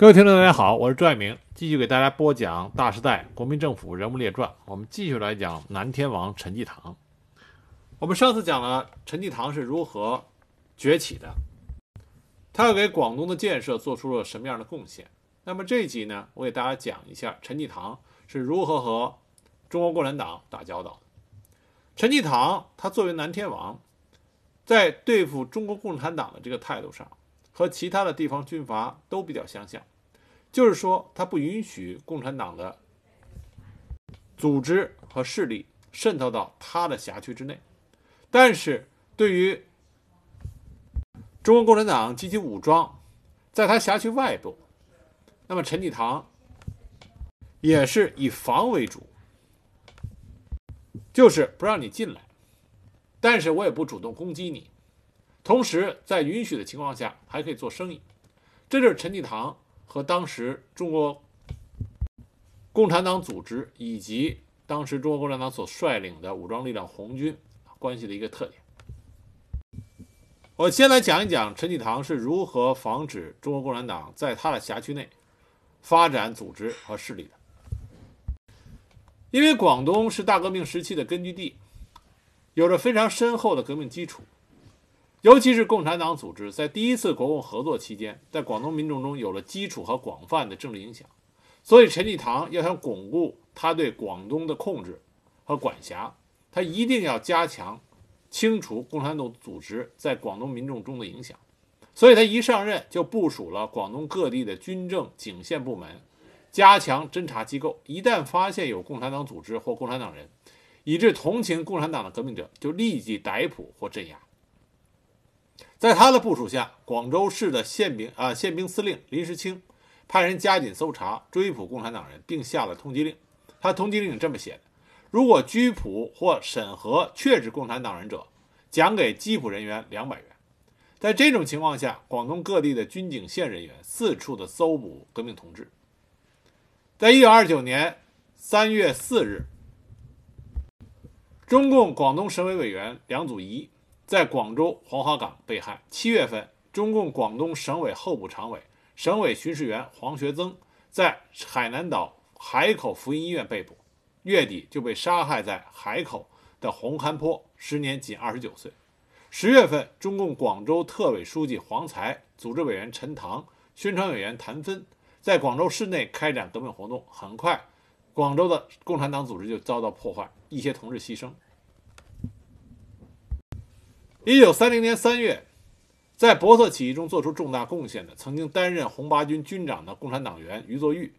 各位听众，大家好，我是朱爱明，继续给大家播讲《大时代：国民政府人物列传》。我们继续来讲南天王陈济棠。我们上次讲了陈济棠是如何崛起的，他又给广东的建设做出了什么样的贡献。那么这一集呢，我给大家讲一下陈济棠是如何和中国共产党打交道的。陈济棠他作为南天王，在对付中国共产党的这个态度上，和其他的地方军阀都比较相像。就是说，他不允许共产党的组织和势力渗透到他的辖区之内，但是对于中国共产党及其武装在他辖区外部，那么陈济棠也是以防为主，就是不让你进来，但是我也不主动攻击你，同时在允许的情况下还可以做生意，这就是陈济棠。和当时中国共产党组织以及当时中国共产党所率领的武装力量红军关系的一个特点。我先来讲一讲陈济棠是如何防止中国共产党在他的辖区内发展组织和势力的。因为广东是大革命时期的根据地，有着非常深厚的革命基础。尤其是共产党组织在第一次国共合作期间，在广东民众中有了基础和广泛的政治影响，所以陈济棠要想巩固他对广东的控制和管辖，他一定要加强清除共产党组织在广东民众中的影响。所以他一上任就部署了广东各地的军政警宪部门，加强侦查机构，一旦发现有共产党组织或共产党人，以致同情共产党的革命者，就立即逮捕或镇压。在他的部署下，广州市的宪兵啊宪兵司令林时清派人加紧搜查、追捕共产党人，并下了通缉令。他通缉令这么写的：如果拘捕或审核确指共产党人者，奖给缉捕人员两百元。在这种情况下，广东各地的军警线人员四处的搜捕革命同志。在一九二九年三月四日，中共广东省委委员梁祖仪。在广州黄花岗被害。七月份，中共广东省委候补常委、省委巡视员黄学增在海南岛海口福音医院被捕。月底就被杀害在海口的红磡坡，时年仅二十九岁。十月份，中共广州特委书记黄才、组织委员陈唐、宣传委员谭芬在广州市内开展革命活动。很快，广州的共产党组织就遭到破坏，一些同志牺牲。一九三零年三月，在博特起义中做出重大贡献的、曾经担任红八军军长的共产党员余作玉，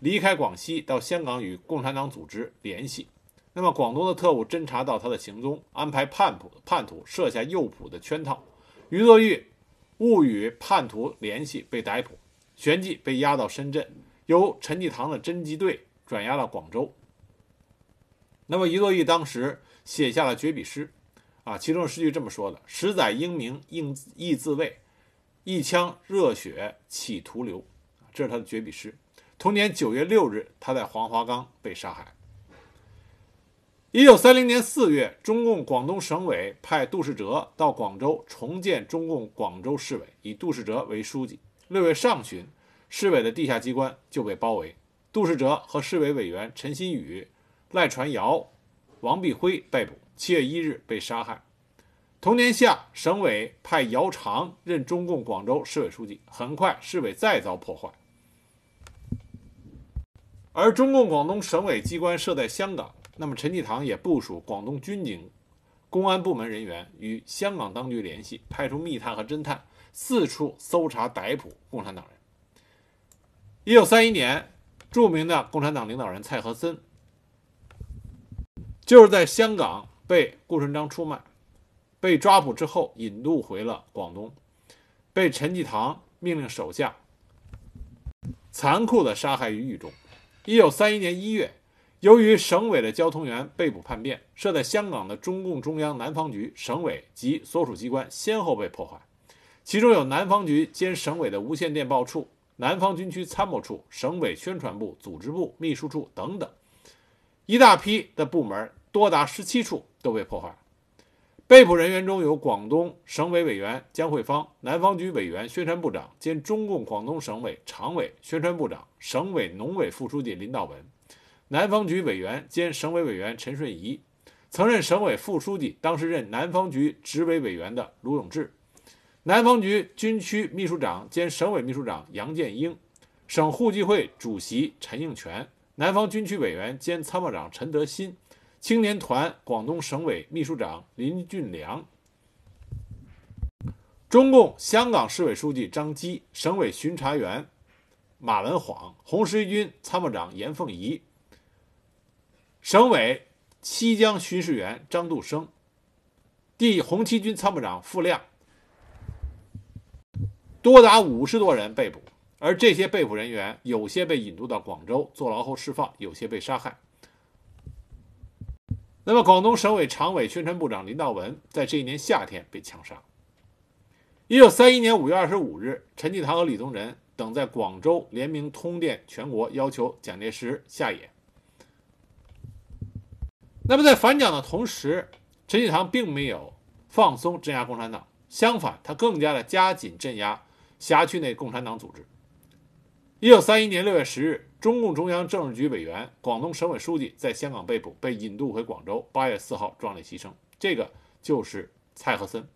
离开广西到香港与共产党组织联系。那么，广东的特务侦查到他的行踪，安排叛徒叛徒设下诱捕的圈套。余作玉误与叛徒联系，被逮捕，旋即被押到深圳，由陈济棠的侦缉队转押到广州。那么，余作玉当时写下了绝笔诗。啊，其中诗句这么说的：“十载英名应亦自慰，一腔热血企图流。”这是他的绝笔诗。同年九月六日，他在黄花岗被杀害。一九三零年四月，中共广东省委派杜世哲到广州重建中共广州市委，以杜世哲为书记。六月上旬，市委的地下机关就被包围，杜世哲和市委委员陈新宇、赖传尧、王必辉被捕。七月一日被杀害。同年夏，省委派姚长任中共广州市委书记。很快，市委再遭破坏。而中共广东省委机关设在香港，那么陈济棠也部署广东军警、公安部门人员与香港当局联系，派出密探和侦探四处搜查逮捕共产党人。一九三一年，著名的共产党领导人蔡和森就是在香港。被顾顺章出卖，被抓捕之后引渡回了广东，被陈济棠命令手下残酷地杀害于狱中。一九三一年一月，由于省委的交通员被捕叛变，设在香港的中共中央南方局、省委及所属机关先后被破坏，其中有南方局兼省委的无线电报处、南方军区参谋处、省委宣传部、组织部、秘书处等等，一大批的部门。多达十七处都被破坏，被捕人员中有广东省委委员江慧芳、南方局委员、宣传部长兼中共广东省委常委、宣传部长、省委农委副书记林道文，南方局委员兼省委委员陈顺仪，曾任省委副书记、当时任南方局执委委员的卢永志，南方局军区秘书长兼省委秘书长杨建英，省互济会主席陈应全，南方军区委员兼参谋长陈德新。青年团广东省委秘书长林俊良，中共香港市委书记张基，省委巡查员马文晃，红十字军参谋长严凤仪，省委西江巡视员张杜生，第红七军参谋长傅亮，多达五十多人被捕，而这些被捕人员有些被引渡到广州坐牢后释放，有些被杀害。那么，广东省委常委、宣传部长林道文在这一年夏天被枪杀。一九三一年五月二十五日，陈济棠和李宗仁等在广州联名通电全国，要求蒋介石下野。那么，在反蒋的同时，陈济棠并没有放松镇压共产党，相反，他更加的加紧镇压辖区内共产党组织。一九三一年六月十日。中共中央政治局委员、广东省委书记在香港被捕，被引渡回广州。八月四号壮烈牺牲，这个就是蔡和森。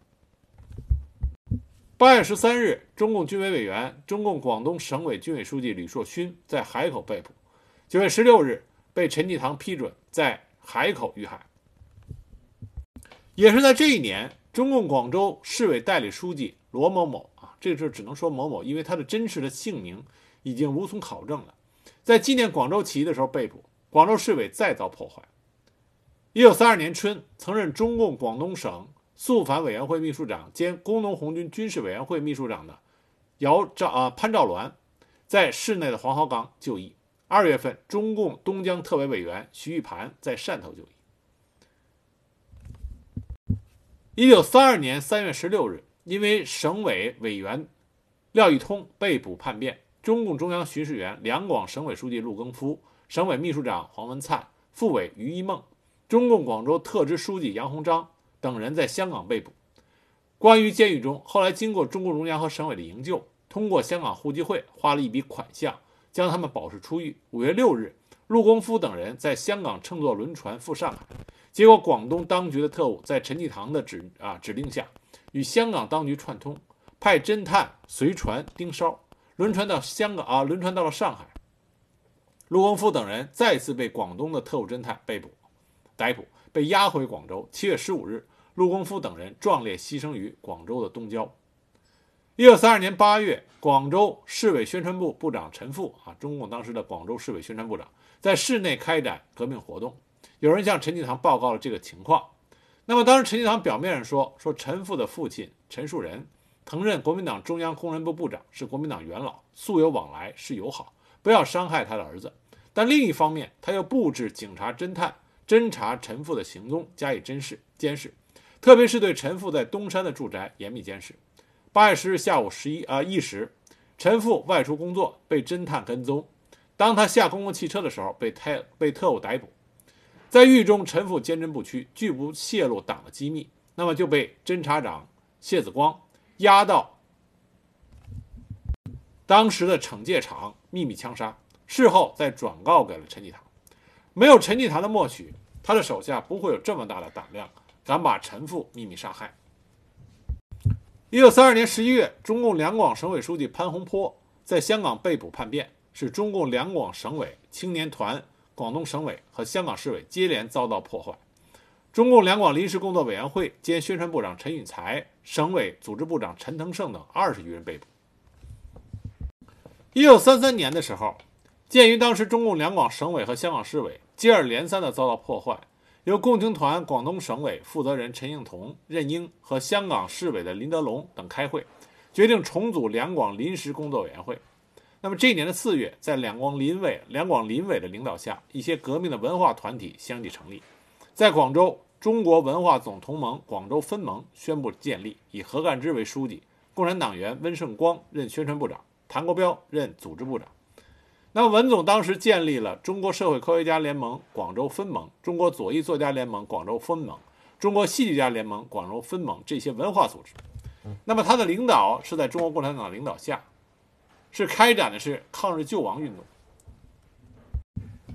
八月十三日，中共军委委员、中共广东省委军委书记吕硕勋在海口被捕。九月十六日，被陈济棠批准在海口遇害。也是在这一年，中共广州市委代理书记罗某某啊，这事只能说某某，因为他的真实的姓名已经无从考证了。在纪念广州起义的时候被捕，广州市委再遭破坏。一九三二年春，曾任中共广东省肃反委员会秘书长兼工农红军军事委员会秘书长的姚兆啊潘兆銮，在市内的黄浩岗就义。二月份，中共东江特委委员徐玉盘在汕头就义。一九三二年三月十六日，因为省委委员廖一通被捕叛变。中共中央巡视员、两广省委书记陆更夫、省委秘书长黄文灿、副委于一梦、中共广州特支书记杨鸿章等人在香港被捕。关于监狱中，后来经过中共中央和省委的营救，通过香港互济会花了一笔款项，将他们保释出狱。五月六日，陆更夫等人在香港乘坐轮船赴上海，结果广东当局的特务在陈济棠的指啊指令下，与香港当局串通，派侦探随船盯梢。轮船到香港啊，轮船到了上海，陆光夫等人再次被广东的特务侦探被捕、逮捕，被押回广州。七月十五日，陆光夫等人壮烈牺牲于广州的东郊。一九三二年八月，广州市委宣传部部长陈复啊，中共当时的广州市委宣传部长，在市内开展革命活动。有人向陈济棠报告了这个情况。那么当时陈济棠表面上说，说陈复的父亲陈树人。曾任国民党中央工人部部长，是国民党元老，素有往来，是友好，不要伤害他的儿子。但另一方面，他又布置警察侦探侦查陈父的行踪，加以监视监视，特别是对陈父在东山的住宅严密监视。八月十日下午十一啊一时，陈父外出工作，被侦探跟踪。当他下公共汽车的时候，被特被特务逮捕。在狱中，陈父坚贞不屈，拒不泄露党的机密，那么就被侦察长谢子光。押到当时的惩戒场秘密枪杀，事后再转告给了陈济棠。没有陈济棠的默许，他的手下不会有这么大的胆量，敢把陈父秘密杀害。一九三二年十一月，中共两广省委书记潘洪波在香港被捕叛变，使中共两广省委青年团、广东省委和香港市委接连遭到破坏。中共两广临时工作委员会兼宣传部长陈允才、省委组织部长陈腾盛等二十余人被捕。一九三三年的时候，鉴于当时中共两广省委和香港市委接二连三地遭到破坏，由共青团广东省委负责人陈应同、任英和香港市委的林德龙等开会，决定重组两广临时工作委员会。那么这一年的四月，在两广临委、两广临委的领导下，一些革命的文化团体相继成立，在广州。中国文化总同盟广州分盟宣布建立，以何干之为书记，共产党员温胜光任宣传部长，谭国标任组织部长。那么文总当时建立了中国社会科学家联盟广州分盟、中国左翼作家联盟广州分盟、中国戏剧家联盟、广州分盟这些文化组织。那么他的领导是在中国共产党领导下，是开展的是抗日救亡运动。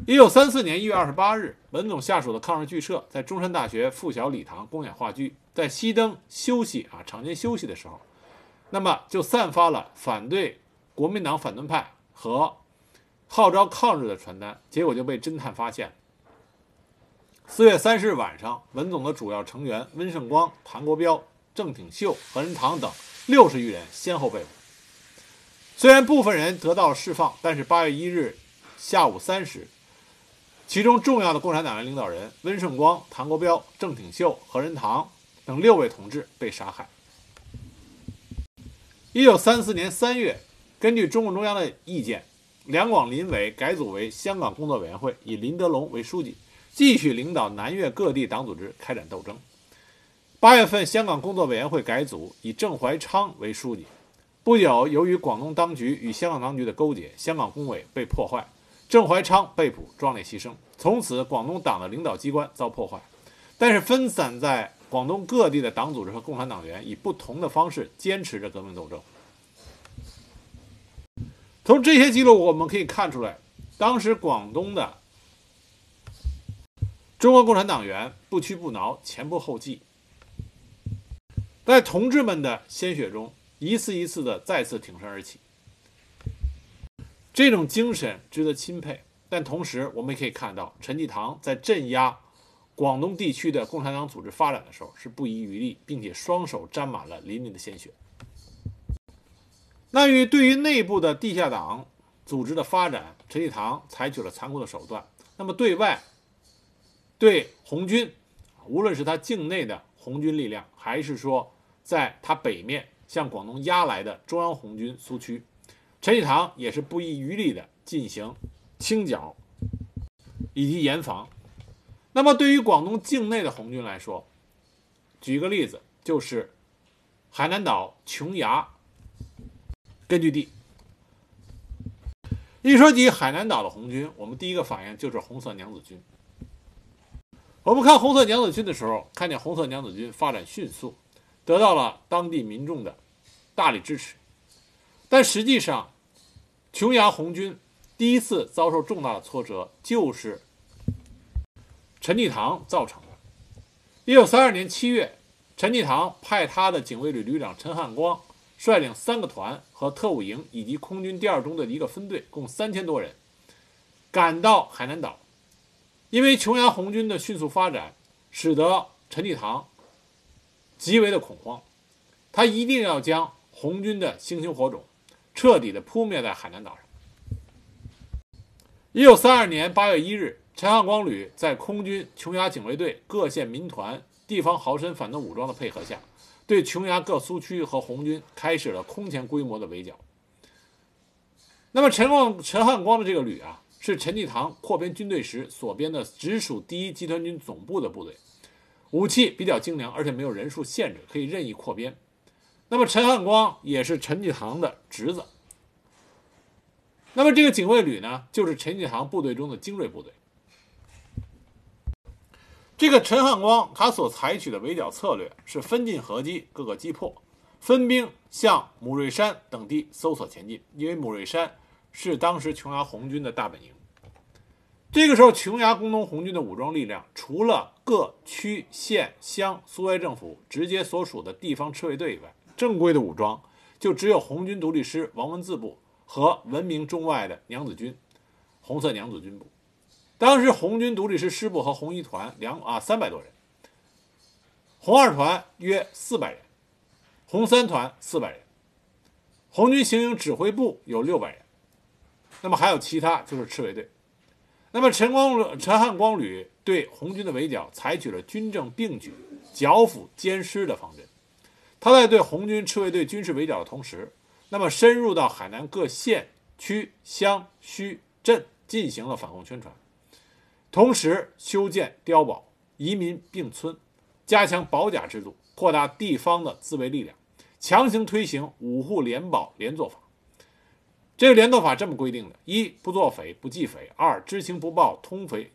一九三四年一月二十八日，文总下属的抗日剧社在中山大学附小礼堂公演话剧，在熄灯休息啊场间休息的时候，那么就散发了反对国民党反动派和号召抗日的传单，结果就被侦探发现。四月三十日晚上，文总的主要成员温胜光、谭国标、郑挺秀、何仁堂等六十余人先后被捕。虽然部分人得到了释放，但是八月一日下午三时。其中重要的共产党员领导人温胜光、谭国标、郑挺秀、何仁堂等六位同志被杀害。一九三四年三月，根据中共中央的意见，两广林委改组为香港工作委员会，以林德龙为书记，继续领导南粤各地党组织开展斗争。八月份，香港工作委员会改组，以郑怀昌为书记。不久，由于广东当局与香港当局的勾结，香港工委被破坏。郑怀昌被捕，壮烈牺牲。从此，广东党的领导机关遭破坏。但是，分散在广东各地的党组织和共产党员以不同的方式坚持着革命斗争。从这些记录，我们可以看出来，当时广东的中国共产党员不屈不挠，前仆后继，在同志们的鲜血中，一次一次的再次挺身而起。这种精神值得钦佩，但同时我们也可以看到，陈济棠在镇压广东地区的共产党组织发展的时候是不遗余力，并且双手沾满了淋漓的鲜血。那与对于内部的地下党组织的发展，陈济棠采取了残酷的手段。那么对外，对红军，无论是他境内的红军力量，还是说在他北面向广东压来的中央红军苏区。陈济棠也是不遗余力地进行清剿以及严防。那么，对于广东境内的红军来说，举一个例子，就是海南岛琼崖根据地。一说起海南岛的红军，我们第一个反应就是红色娘子军。我们看红色娘子军的时候，看见红色娘子军发展迅速，得到了当地民众的大力支持。但实际上，琼崖红军第一次遭受重大的挫折，就是陈济棠造成的。一九三二年七月，陈济棠派他的警卫旅旅长陈汉光率领三个团和特务营以及空军第二中队的一个分队，共三千多人，赶到海南岛。因为琼崖红军的迅速发展，使得陈济棠极为的恐慌，他一定要将红军的星星火种。彻底的扑灭在海南岛上。一九三二年八月一日，陈汉光旅在空军、琼崖警卫队、各县民团、地方豪绅反动武装的配合下，对琼崖各苏区和红军开始了空前规模的围剿。那么，陈光陈汉光的这个旅啊，是陈济棠扩编军队时所编的直属第一集团军总部的部队，武器比较精良，而且没有人数限制，可以任意扩编。那么陈汉光也是陈济棠的侄子。那么这个警卫旅呢，就是陈济棠部队中的精锐部队。这个陈汉光他所采取的围剿策略是分进合击，各个击破，分兵向母瑞山等地搜索前进。因为母瑞山是当时琼崖红军的大本营。这个时候，琼崖工农红军的武装力量，除了各区县乡苏维埃政府直接所属的地方赤卫队以外，正规的武装就只有红军独立师王文字部和闻名中外的娘子军，红色娘子军部。当时红军独立师师部和红一团两啊三百多人，红二团约四百人，红三团四百人，红军行营指挥部有六百人，那么还有其他就是赤卫队。那么陈光陈汉光旅对红军的围剿采取了军政并举、剿抚兼施的方针。他在对红军赤卫队军事围剿的同时，那么深入到海南各县区乡区镇进行了反共宣传，同时修建碉堡、移民并村，加强保甲制度，扩大地方的自卫力量，强行推行五户联保连坐法。这个连坐法这么规定的：一不作匪不计匪；二知情不报通匪，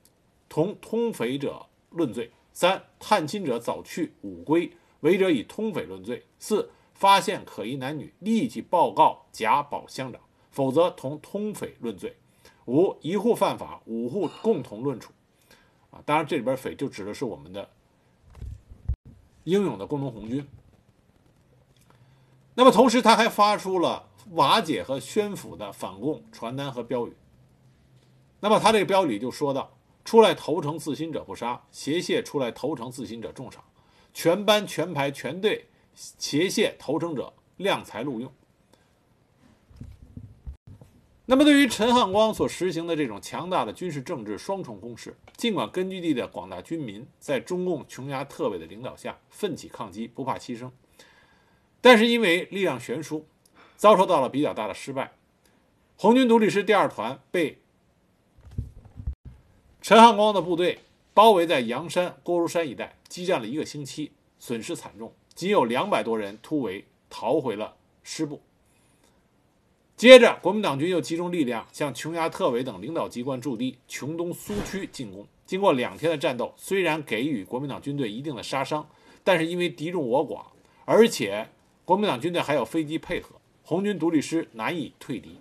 同通匪者论罪；三、探亲者早去午归，违者以通匪论罪。四、发现可疑男女，立即报告贾保乡长，否则同通匪论罪。五、一户犯法，五户共同论处。啊，当然这里边匪就指的是我们的英勇的工农红军。那么同时，他还发出了瓦解和宣抚的反共传单和标语。那么他这个标语就说到：“出来投诚自新者不杀，挟械出来投诚自新者重赏，全班全排全队挟械投诚者量才录用。”那么，对于陈汉光所实行的这种强大的军事政治双重攻势，尽管根据地的广大军民在中共琼崖特委的领导下奋起抗击，不怕牺牲，但是因为力量悬殊，遭受到了比较大的失败。红军独立师第二团被陈汉光的部队包围在阳山、郭如山一带，激战了一个星期，损失惨重，仅有两百多人突围逃回了师部。接着，国民党军又集中力量向琼崖特委等领导机关驻地琼东苏区进攻。经过两天的战斗，虽然给予国民党军队一定的杀伤，但是因为敌众我寡，而且国民党军队还有飞机配合，红军独立师难以退敌。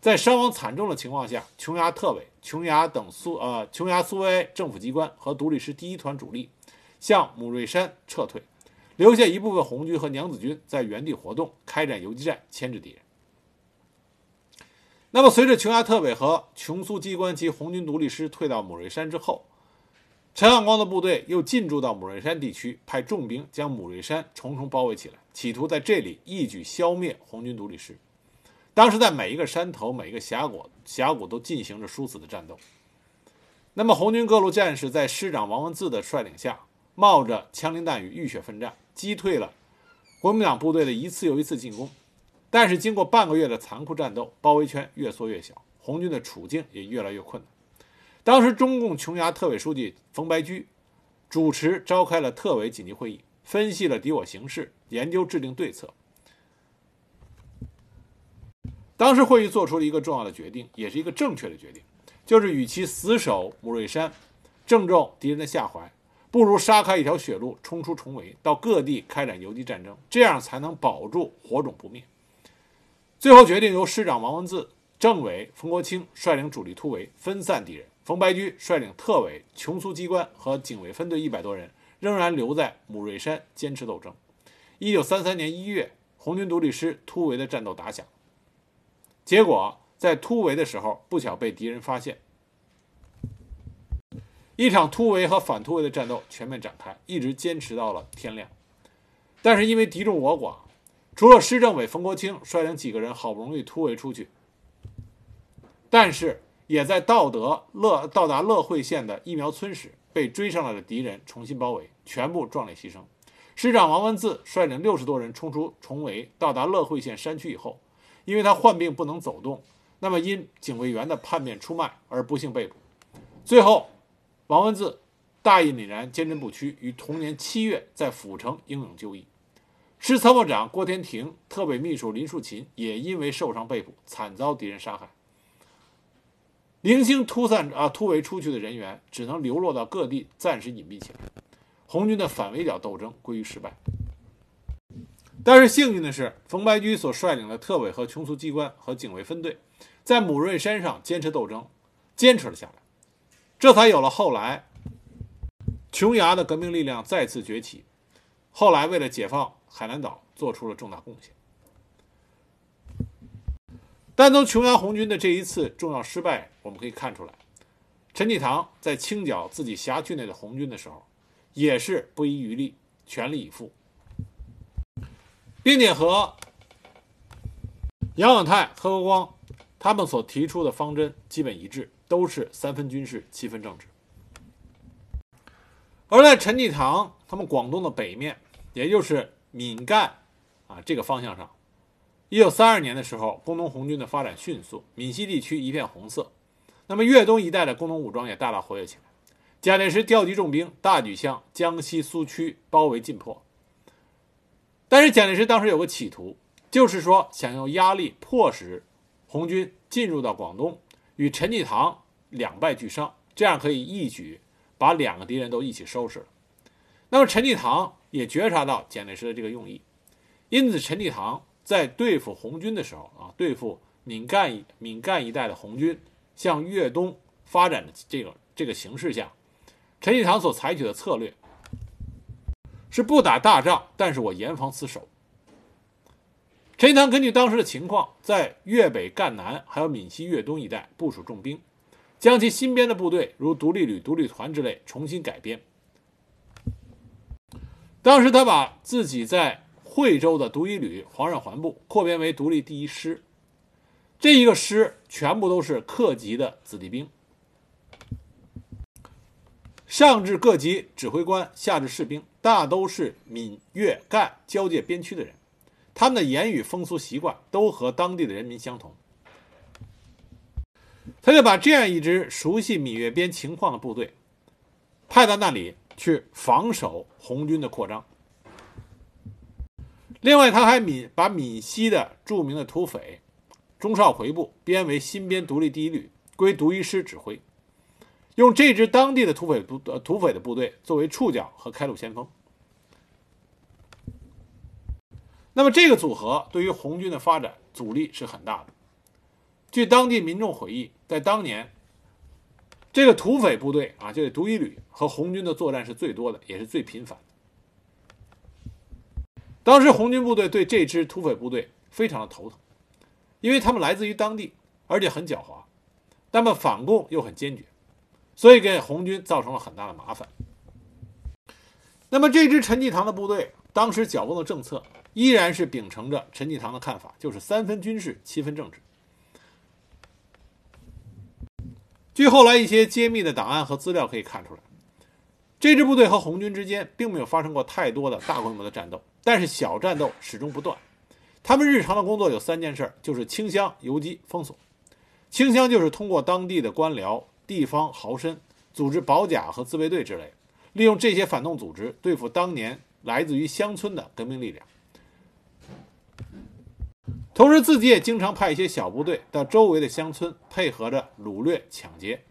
在伤亡惨重的情况下，琼崖特委、琼崖等苏呃琼崖苏维埃政府机关和独立师第一团主力向母瑞山撤退，留下一部分红军和娘子军在原地活动，开展游击战，牵制敌人。那么，随着琼崖特委和琼苏机关及红军独立师退到母瑞山之后，陈汉光的部队又进驻到母瑞山地区，派重兵将母瑞山重重包围起来，企图在这里一举消灭红军独立师。当时，在每一个山头、每一个峡谷，峡谷都进行着殊死的战斗。那么，红军各路战士在师长王文字的率领下，冒着枪林弹雨，浴血奋战，击退了国民党部队的一次又一次进攻。但是经过半个月的残酷战斗，包围圈越缩越小，红军的处境也越来越困难。当时中共琼崖特委书记冯白驹主持召开了特委紧急会议，分析了敌我形势，研究制定对策。当时会议做出了一个重要的决定，也是一个正确的决定，就是与其死守母瑞山，正中敌人的下怀，不如杀开一条血路，冲出重围，到各地开展游击战争，这样才能保住火种不灭。最后决定由师长王文字、政委冯国清率领主力突围，分散敌人；冯白驹率领特委、琼苏机关和警卫分队一百多人，仍然留在母瑞山坚持斗争。一九三三年一月，红军独立师突围的战斗打响，结果在突围的时候不巧被敌人发现，一场突围和反突围的战斗全面展开，一直坚持到了天亮。但是因为敌众我寡。除了师政委冯国清率领几个人好不容易突围出去，但是也在到德乐到达乐会县的疫苗村时，被追上来的敌人重新包围，全部壮烈牺牲。师长王文字率领六十多人冲出重围，到达乐会县山区以后，因为他患病不能走动，那么因警卫员的叛变出卖而不幸被捕。最后，王文字大义凛然、坚贞不屈，于同年七月在府城英勇就义。师参谋长郭天庭、特委秘书林树琴也因为受伤被捕，惨遭敌人杀害。零星突散啊突围出去的人员只能流落到各地，暂时隐蔽起来。红军的反围剿斗争归于失败。但是幸运的是，冯白驹所率领的特委和琼苏机关和警卫分队，在母瑞山上坚持斗争，坚持了下来，这才有了后来琼崖的革命力量再次崛起。后来为了解放。海南岛做出了重大贡献，但从琼崖红军的这一次重要失败，我们可以看出来，陈济棠在清剿自己辖区内的红军的时候，也是不遗余力、全力以赴，并且和杨永泰、何国光他们所提出的方针基本一致，都是三分军事、七分政治。而在陈济棠他们广东的北面，也就是闽赣，啊，这个方向上，一九三二年的时候，工农红军的发展迅速，闽西地区一片红色，那么粤东一带的工农武装也大大活跃起来。蒋介石调集重兵，大举向江西苏区包围进迫。但是蒋介石当时有个企图，就是说想用压力迫使红军进入到广东，与陈济棠两败俱伤，这样可以一举把两个敌人都一起收拾了。那么陈济棠也觉察到蒋介石的这个用意，因此陈济棠在对付红军的时候啊，对付闽赣闽赣一带的红军向粤东发展的这个这个形势下，陈济棠所采取的策略是不打大仗，但是我严防死守。陈济棠根据当时的情况，在粤北、赣南还有闽西、粤东一带部署重兵，将其新编的部队如独立旅、独立团之类重新改编。当时他把自己在惠州的独一旅黄任环部扩编为独立第一师，这一个师全部都是客籍的子弟兵，上至各级指挥官，下至士兵，大都是闽粤赣交界边区的人。他们的言语风俗习惯都和当地的人民相同，他就把这样一支熟悉闽粤边情况的部队派到那里去防守红军的扩张。另外，他还闽把闽西的著名的土匪钟绍奎部编为新编独立第一旅，归独一师指挥，用这支当地的土匪部土匪的部队作为触角和开路先锋。那么这个组合对于红军的发展阻力是很大的。据当地民众回忆，在当年，这个土匪部队啊，就是独一旅和红军的作战是最多的，也是最频繁的。当时红军部队对这支土匪部队非常的头疼，因为他们来自于当地，而且很狡猾，那么反共又很坚决，所以给红军造成了很大的麻烦。那么这支陈济棠的部队当时剿共的政策。依然是秉承着陈济棠的看法，就是三分军事，七分政治。据后来一些揭秘的档案和资料可以看出来，这支部队和红军之间并没有发生过太多的大规模的战斗，但是小战斗始终不断。他们日常的工作有三件事，就是清乡、游击、封锁。清乡就是通过当地的官僚、地方豪绅组织保甲和自卫队之类，利用这些反动组织对付当年来自于乡村的革命力量。同时，自己也经常派一些小部队到周围的乡村，配合着掳掠抢劫。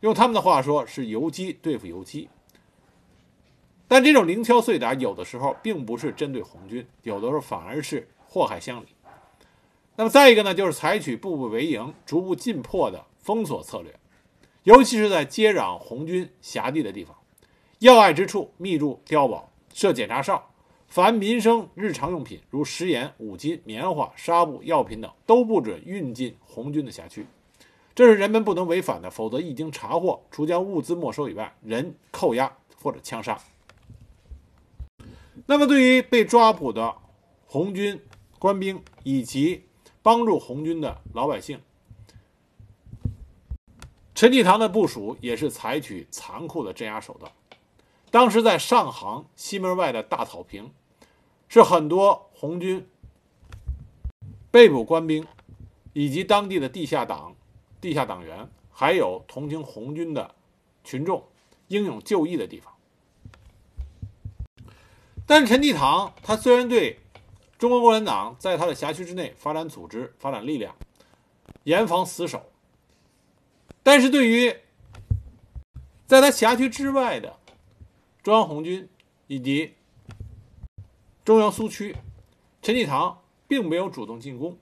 用他们的话说，是游击对付游击。但这种零敲碎打，有的时候并不是针对红军，有的时候反而是祸害乡里。那么再一个呢，就是采取步步为营、逐步进破的封锁策略，尤其是在接壤红军辖地的地方，要隘之处密筑碉堡，设检查哨。凡民生日常用品，如食盐、五金、棉花、纱布、药品等，都不准运进红军的辖区。这是人们不能违反的，否则一经查获，除将物资没收以外，人扣押或者枪杀。那么，对于被抓捕的红军官兵以及帮助红军的老百姓，陈济棠的部署也是采取残酷的镇压手段。当时在上杭西门外的大草坪，是很多红军被捕官兵，以及当地的地下党、地下党员，还有同情红军的群众英勇就义的地方。但陈济棠他虽然对中国共产党在他的辖区之内发展组织、发展力量，严防死守，但是对于在他辖区之外的。中央红军以及中央苏区，陈济棠并没有主动进攻。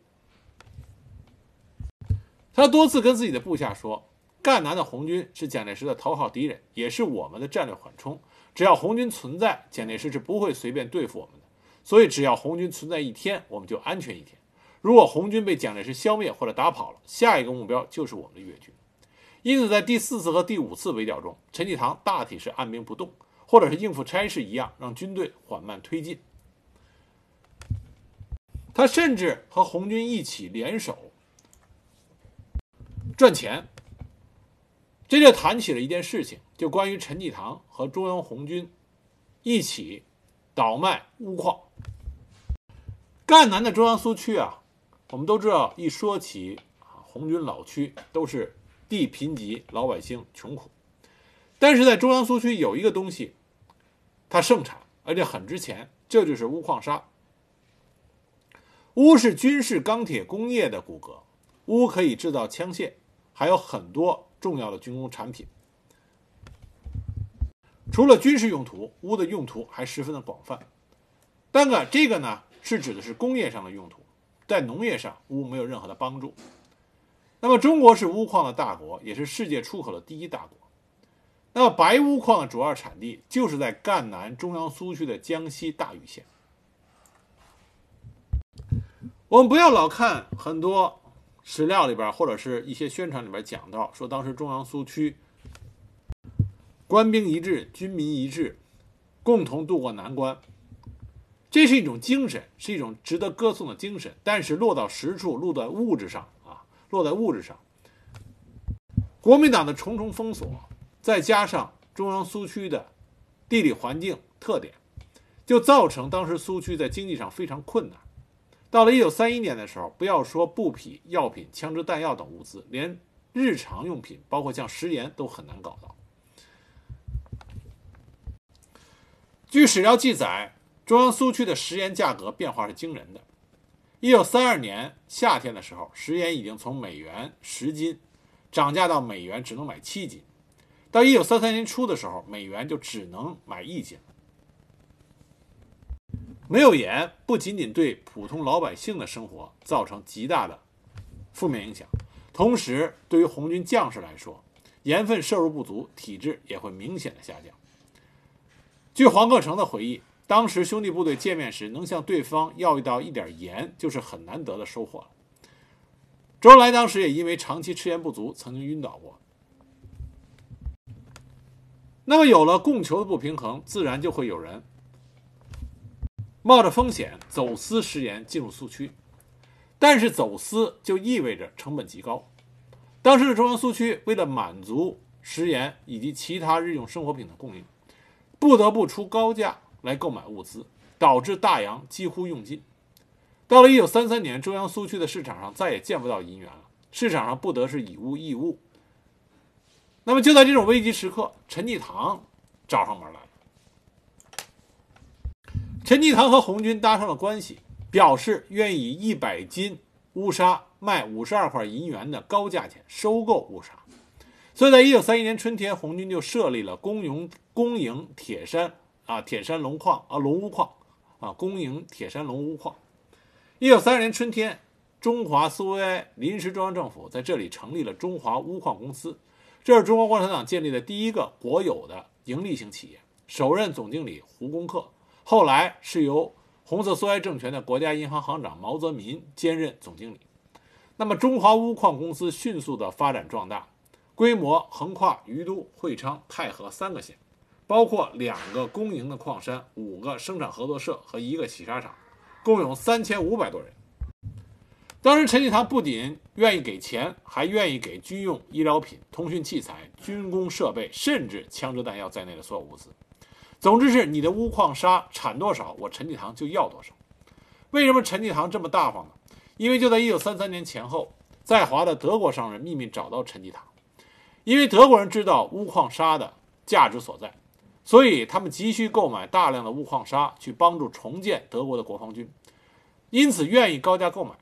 他多次跟自己的部下说：“赣南的红军是蒋介石的头号敌人，也是我们的战略缓冲。只要红军存在，蒋介石是不会随便对付我们的。所以，只要红军存在一天，我们就安全一天。如果红军被蒋介石消灭或者打跑了，下一个目标就是我们的粤军。因此，在第四次和第五次围剿中，陈济棠大体是按兵不动。”或者是应付差事一样，让军队缓慢推进。他甚至和红军一起联手赚钱。这就谈起了一件事情，就关于陈济棠和中央红军一起倒卖钨矿。赣南的中央苏区啊，我们都知道，一说起红军老区，都是地贫瘠，老百姓穷苦。但是在中央苏区有一个东西，它盛产，而且很值钱，这就是钨矿砂。钨是军事钢铁工业的骨骼，钨可以制造枪械，还有很多重要的军工产品。除了军事用途，钨的用途还十分的广泛。但个这个呢，是指的是工业上的用途，在农业上钨没有任何的帮助。那么中国是钨矿的大国，也是世界出口的第一大国。那么白钨矿的主要产地就是在赣南中央苏区的江西大余县。我们不要老看很多史料里边或者是一些宣传里边讲到，说当时中央苏区官兵一致，军民一致，共同渡过难关。这是一种精神，是一种值得歌颂的精神。但是落到实处，落在物质上啊，落在物质上，国民党的重重封锁，再加上中央苏区的地理环境特点，就造成当时苏区在经济上非常困难。到了一九三一年的时候，不要说布匹、药品、枪支弹药等物资，连日常用品，包括像食盐，都很难搞到。据史料记载，中央苏区的食盐价格变化是惊人的。一九三二年夏天的时候，食盐已经从美元十斤涨价到美元只能买七斤；到一九三三年初的时候，美元就只能买一斤。没有盐，不仅仅对普通老百姓的生活造成极大的负面影响，同时对于红军将士来说，盐分摄入不足，体质也会明显的下降。据黄克诚的回忆，当时兄弟部队见面时能向对方要一到一点盐，就是很难得的收获了。周恩来当时也因为长期吃盐不足，曾经晕倒过。那么有了供求的不平衡，自然就会有人。冒着风险走私食盐进入苏区，但是走私就意味着成本极高。当时的中央苏区为了满足食盐以及其他日用生活品的供应，不得不出高价来购买物资，导致大洋几乎用尽。到了1933年，中央苏区的市场上再也见不到银元了，市场上不得是以物易物。那么就在这种危急时刻，陈济棠找上门来。陈济棠和红军搭上了关系，表示愿意以一百斤乌沙卖五十二块银元的高价钱收购乌沙，所以在一九三一年春天，红军就设立了公营公营铁山啊铁山龙矿啊龙钨矿啊公营铁山龙钨矿。一九三二年春天，中华苏维埃临时中央政府在这里成立了中华钨矿公司，这是中国共产党建立的第一个国有的盈利型企业，首任总经理胡公克。后来是由红色苏维埃政权的国家银行行长毛泽民兼任总经理。那么，中华钨矿公司迅速的发展壮大，规模横跨于都、会昌、太和三个县，包括两个公营的矿山、五个生产合作社和一个洗砂厂，共有三千五百多人。当时，陈济棠不仅愿意给钱，还愿意给军用医疗品、通讯器材、军工设备，甚至枪支弹药在内的所有物资。总之是你的钨矿砂产多少，我陈济棠就要多少。为什么陈济棠这么大方呢？因为就在1933年前后，在华的德国商人秘密找到陈济棠，因为德国人知道钨矿砂的价值所在，所以他们急需购买大量的钨矿砂去帮助重建德国的国防军，因此愿意高价购买。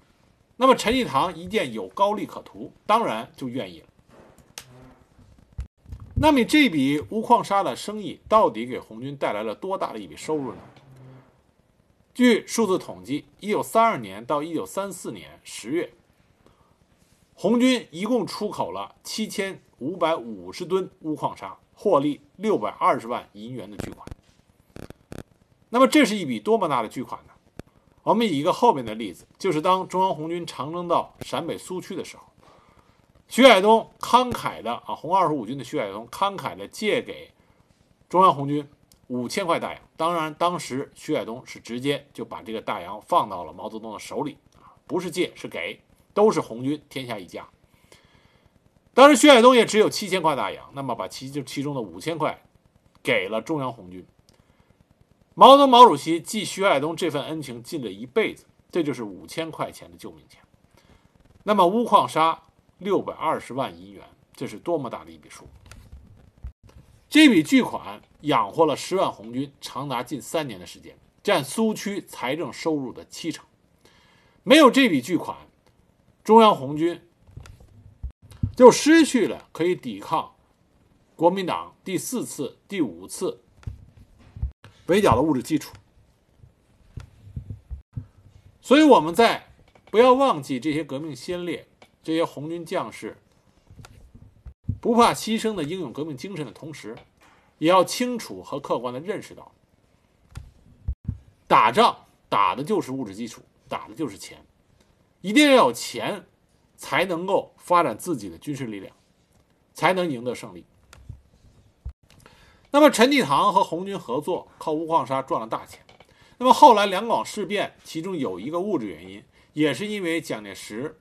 那么陈济棠一见有高利可图，当然就愿意了。那么这笔钨矿砂的生意到底给红军带来了多大的一笔收入呢？据数字统计，一九三二年到一九三四年十月，红军一共出口了七千五百五十吨钨矿砂，获利六百二十万银元的巨款。那么这是一笔多么大的巨款呢？我们以一个后面的例子，就是当中央红军长征到陕北苏区的时候。徐海东慷慨的啊，红二十五军的徐海东慷慨的借给中央红军五千块大洋。当然，当时徐海东是直接就把这个大洋放到了毛泽东的手里啊，不是借是给，都是红军天下一家。当时徐海东也只有七千块大洋，那么把其就其中的五千块给了中央红军。毛泽东毛主席记徐海东这份恩情记了一辈子，这就是五千块钱的救命钱。那么钨矿砂。六百二十万银元，这是多么大的一笔数！这笔巨款养活了十万红军长达近三年的时间，占苏区财政收入的七成。没有这笔巨款，中央红军就失去了可以抵抗国民党第四次、第五次围剿的物质基础。所以我们在不要忘记这些革命先烈、这些红军将士不怕牺牲的英勇革命精神的同时，也要清楚和客观的认识到，打仗打的就是物质基础，打的就是钱，一定要有钱，才能够发展自己的军事力量，才能赢得胜利。那么陈济棠和红军合作，靠钨矿砂赚了大钱。那么后来两广事变，其中有一个物质原因，也是因为蒋介石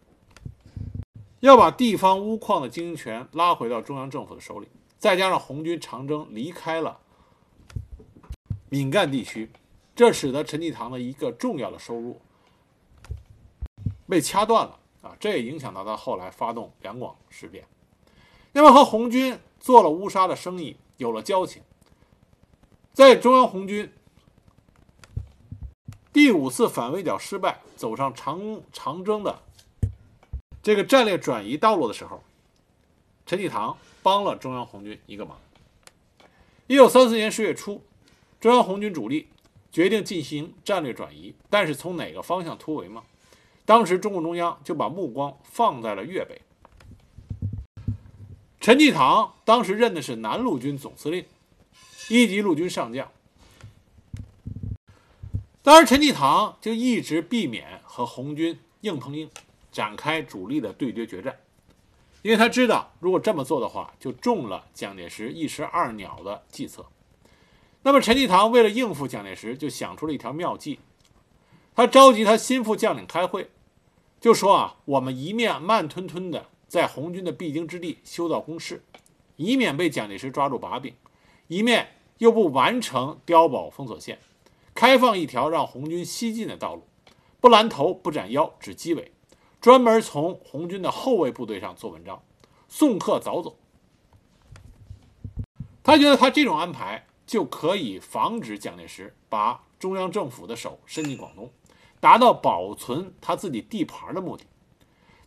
要把地方钨矿的经营权拉回到中央政府的手里，再加上红军长征离开了闽赣地区，这使得陈济棠的一个重要的收入被掐断了啊！这也影响到他后来发动两广事变。那么和红军做了乌纱的生意，有了交情，在中央红军。第五次反围剿失败，走上长长征的这个战略转移道路的时候，陈济棠帮了中央红军一个忙。一九三四年十月初，中央红军主力决定进行战略转移，但是从哪个方向突围吗？当时中共中央就把目光放在了粤北。陈济棠当时任的是南路军总司令，一级陆军上将。当然，陈济棠就一直避免和红军硬碰硬，展开主力的对决决战，因为他知道，如果这么做的话，就中了蒋介石一石二鸟的计策。那么，陈济棠为了应付蒋介石，就想出了一条妙计。他召集他心腹将领开会，就说啊，我们一面慢吞吞的在红军的必经之地修造工事，以免被蒋介石抓住把柄；一面又不完成碉堡封锁线。开放一条让红军西进的道路，不拦头不斩腰，只击尾，专门从红军的后卫部队上做文章，送客早走。他觉得他这种安排就可以防止蒋介石把中央政府的手伸进广东，达到保存他自己地盘的目的。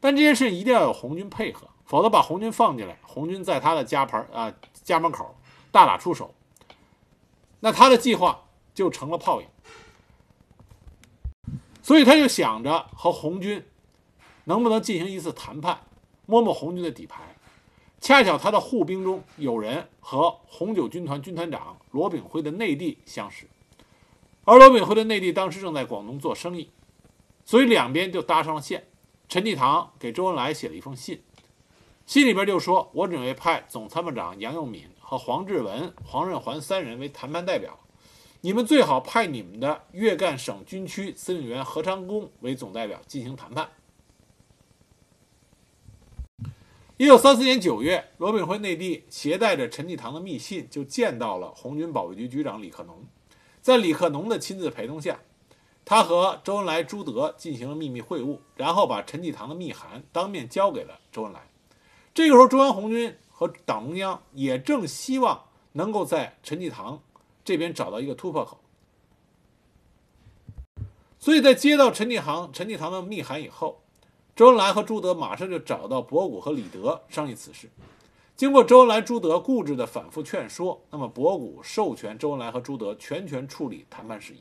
但这件事一定要有红军配合，否则把红军放进来，红军在他的家牌啊家门口大打出手，那他的计划。就成了泡影，所以他就想着和红军能不能进行一次谈判，摸摸红军的底牌。恰巧他的护兵中有人和红九军团军团长罗炳辉的内弟相识，而罗炳辉的内弟当时正在广东做生意，所以两边就搭上了线。陈济棠给周恩来写了一封信，信里边就说：“我准备派总参谋长杨佑敏和黄志文、黄润环三人为谈判代表。”你们最好派你们的粤赣省军区司令员何长工为总代表进行谈判。一九三四年九月，罗炳辉内地携带着陈济棠的密信，就见到了红军保卫局局长李克农。在李克农的亲自陪同下，他和周恩来、朱德进行了秘密会晤，然后把陈济棠的密函当面交给了周恩来。这个时候，中央红军和党中央也正希望能够在陈济棠。这边找到一个突破口，所以在接到陈济棠、陈济棠的密函以后，周恩来和朱德马上就找到博古和李德商议此事。经过周恩来、朱德固执的反复劝说，那么博古授权周恩来和朱德全权处理谈判事宜。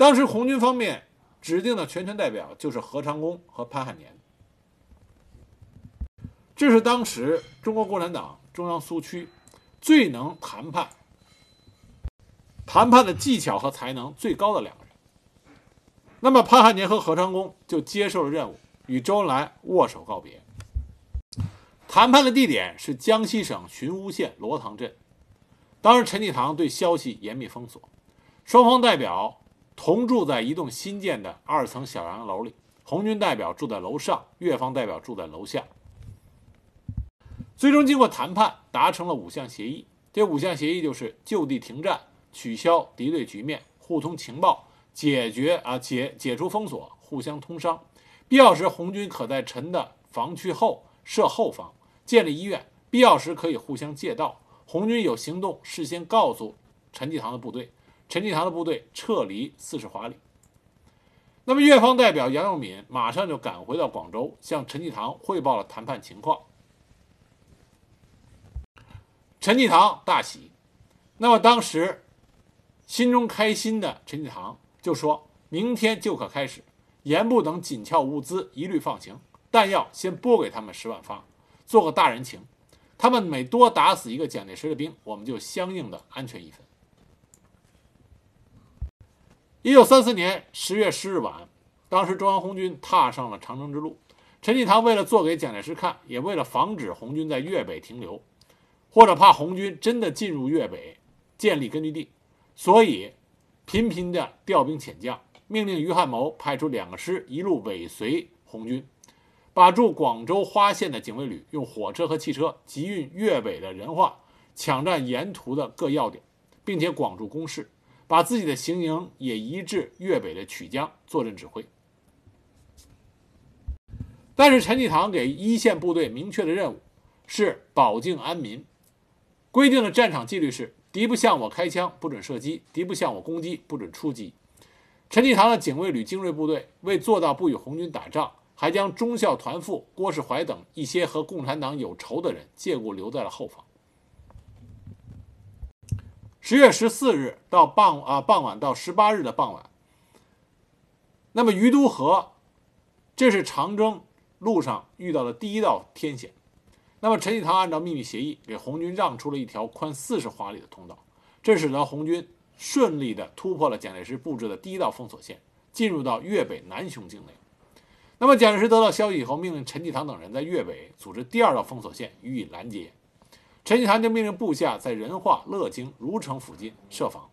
当时红军方面指定的全权代表就是何长工和潘汉年，这是当时中国共产党中央苏区最能谈判。谈判的技巧和才能最高的两个人，那么潘汉年和何长工就接受了任务，与周恩来握手告别。谈判的地点是江西省寻乌县罗塘镇。当时陈济棠对消息严密封锁，双方代表同住在一栋新建的二层小洋楼里，红军代表住在楼上，越方代表住在楼下。最终经过谈判，达成了五项协议。这五项协议就是就地停战。取消敌对局面，互通情报，解决啊解解除封锁，互相通商。必要时，红军可在陈的防区后设后方，建立医院。必要时可以互相借道。红军有行动，事先告诉陈济棠的部队，陈济棠的部队撤离四十华里。那么，越方代表杨永敏马上就赶回到广州，向陈济棠汇报了谈判情况。陈济棠大喜。那么当时。心中开心的陈济棠就说明天就可开始，严部等紧俏物资一律放行，弹药先拨给他们十万发，做个大人情。他们每多打死一个蒋介石的兵，我们就相应的安全一分。一九三四年十月十日晚，当时中央红军踏上了长征之路。陈济棠为了做给蒋介石看，也为了防止红军在粤北停留，或者怕红军真的进入粤北建立根据地，所以频频的调兵遣将，命令于汉谋派出两个师一路尾随红军，把驻广州花县的警卫旅用火车和汽车急运粤北的人化，抢占沿途的各要点，并且广筑工事。把自己的行营也移至粤北的曲江坐镇指挥，但是陈济棠给一线部队明确的任务是保境安民，规定的战场纪律是：敌不向我开枪，不准射击；敌不向我攻击，不准出击。陈济棠的警卫旅精锐部队为做到不与红军打仗，还将中校团副郭世怀等一些和共产党有仇的人借故留在了后方。十月十四日到傍啊傍晚到十八日的傍晚，那么于都河，这是长征路上遇到的第一道天险。那么陈济棠按照秘密协议，给红军让出了一条宽四十华里的通道，这使得红军顺利的突破了蒋介石布置的第一道封锁线，进入到粤北南雄境内。那么蒋介石得到消息以后，命令陈济棠等人在粤北组织第二道封锁线予以拦截。陈济棠就命令部下在仁化、乐清、如城附近设防，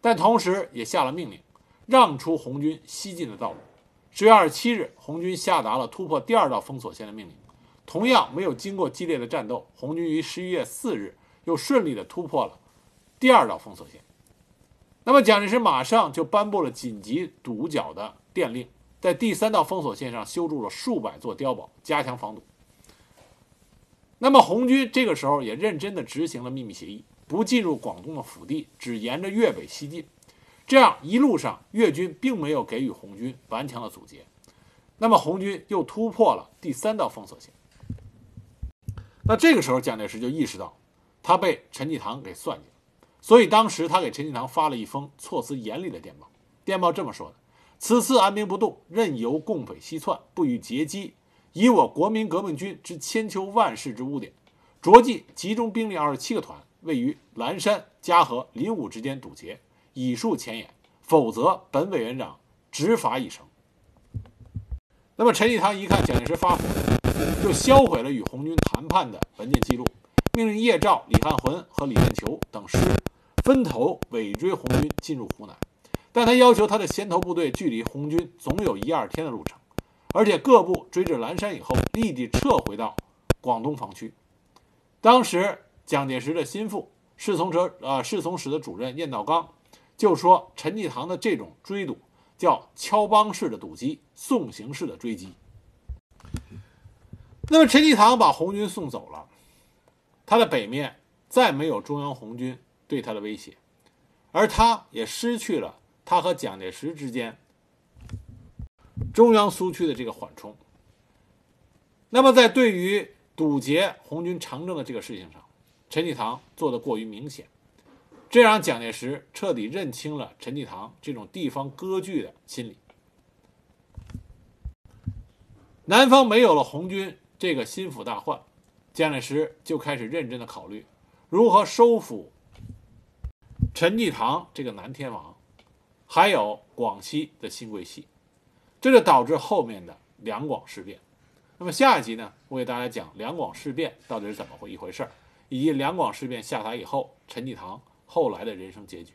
但同时也下了命令，让出红军西进的道路。十月二十七日，红军下达了突破第二道封锁线的命令。同样没有经过激烈的战斗，红军于十一月四日又顺利地突破了第二道封锁线。那么蒋介石马上就颁布了紧急堵剿的电令，在第三道封锁线上修筑了数百座碉堡，加强防堵。那么红军这个时候也认真地执行了秘密协议，不进入广东的腹地，只沿着粤北西进。这样一路上，粤军并没有给予红军顽强的阻截。那么红军又突破了第三道封锁线。那这个时候，蒋介石就意识到他被陈济棠给算计了，所以当时他给陈济棠发了一封措辞严厉的电报。电报这么说的：“此次安兵不动，任由共匪西窜，不予截击。”以我国民革命军之千秋万世之污点，着即集中兵力二十七个团，位于蓝山、嘉禾、临武之间堵截，以树前沿。否则，本委员长执法已成。那么，陈济棠一看蒋介石发火，就销毁了与红军谈判的文件记录，命令叶兆、李汉魂和李彦球等师分头尾追红军进入湖南，但他要求他的先头部队距离红军总有一二天的路程。而且各部追至蓝山以后，立即撤回到广东防区。当时蒋介石的心腹侍从者呃侍从室的主任晏道刚就说：“陈济棠的这种追堵叫敲帮式的堵击，送行式的追击。”那么陈济棠把红军送走了，他的北面再没有中央红军对他的威胁，而他也失去了他和蒋介石之间。中央苏区的这个缓冲，那么在对于堵截红军长征的这个事情上，陈济棠做的过于明显，这让蒋介石彻底认清了陈济棠这种地方割据的心理。南方没有了红军这个心腹大患，蒋介石就开始认真的考虑如何收复陈济棠这个南天王，还有广西的新桂系。这就导致后面的两广事变。那么下一集呢，我给大家讲两广事变到底是怎么回一回事儿，以及两广事变下台以后陈济棠后来的人生结局。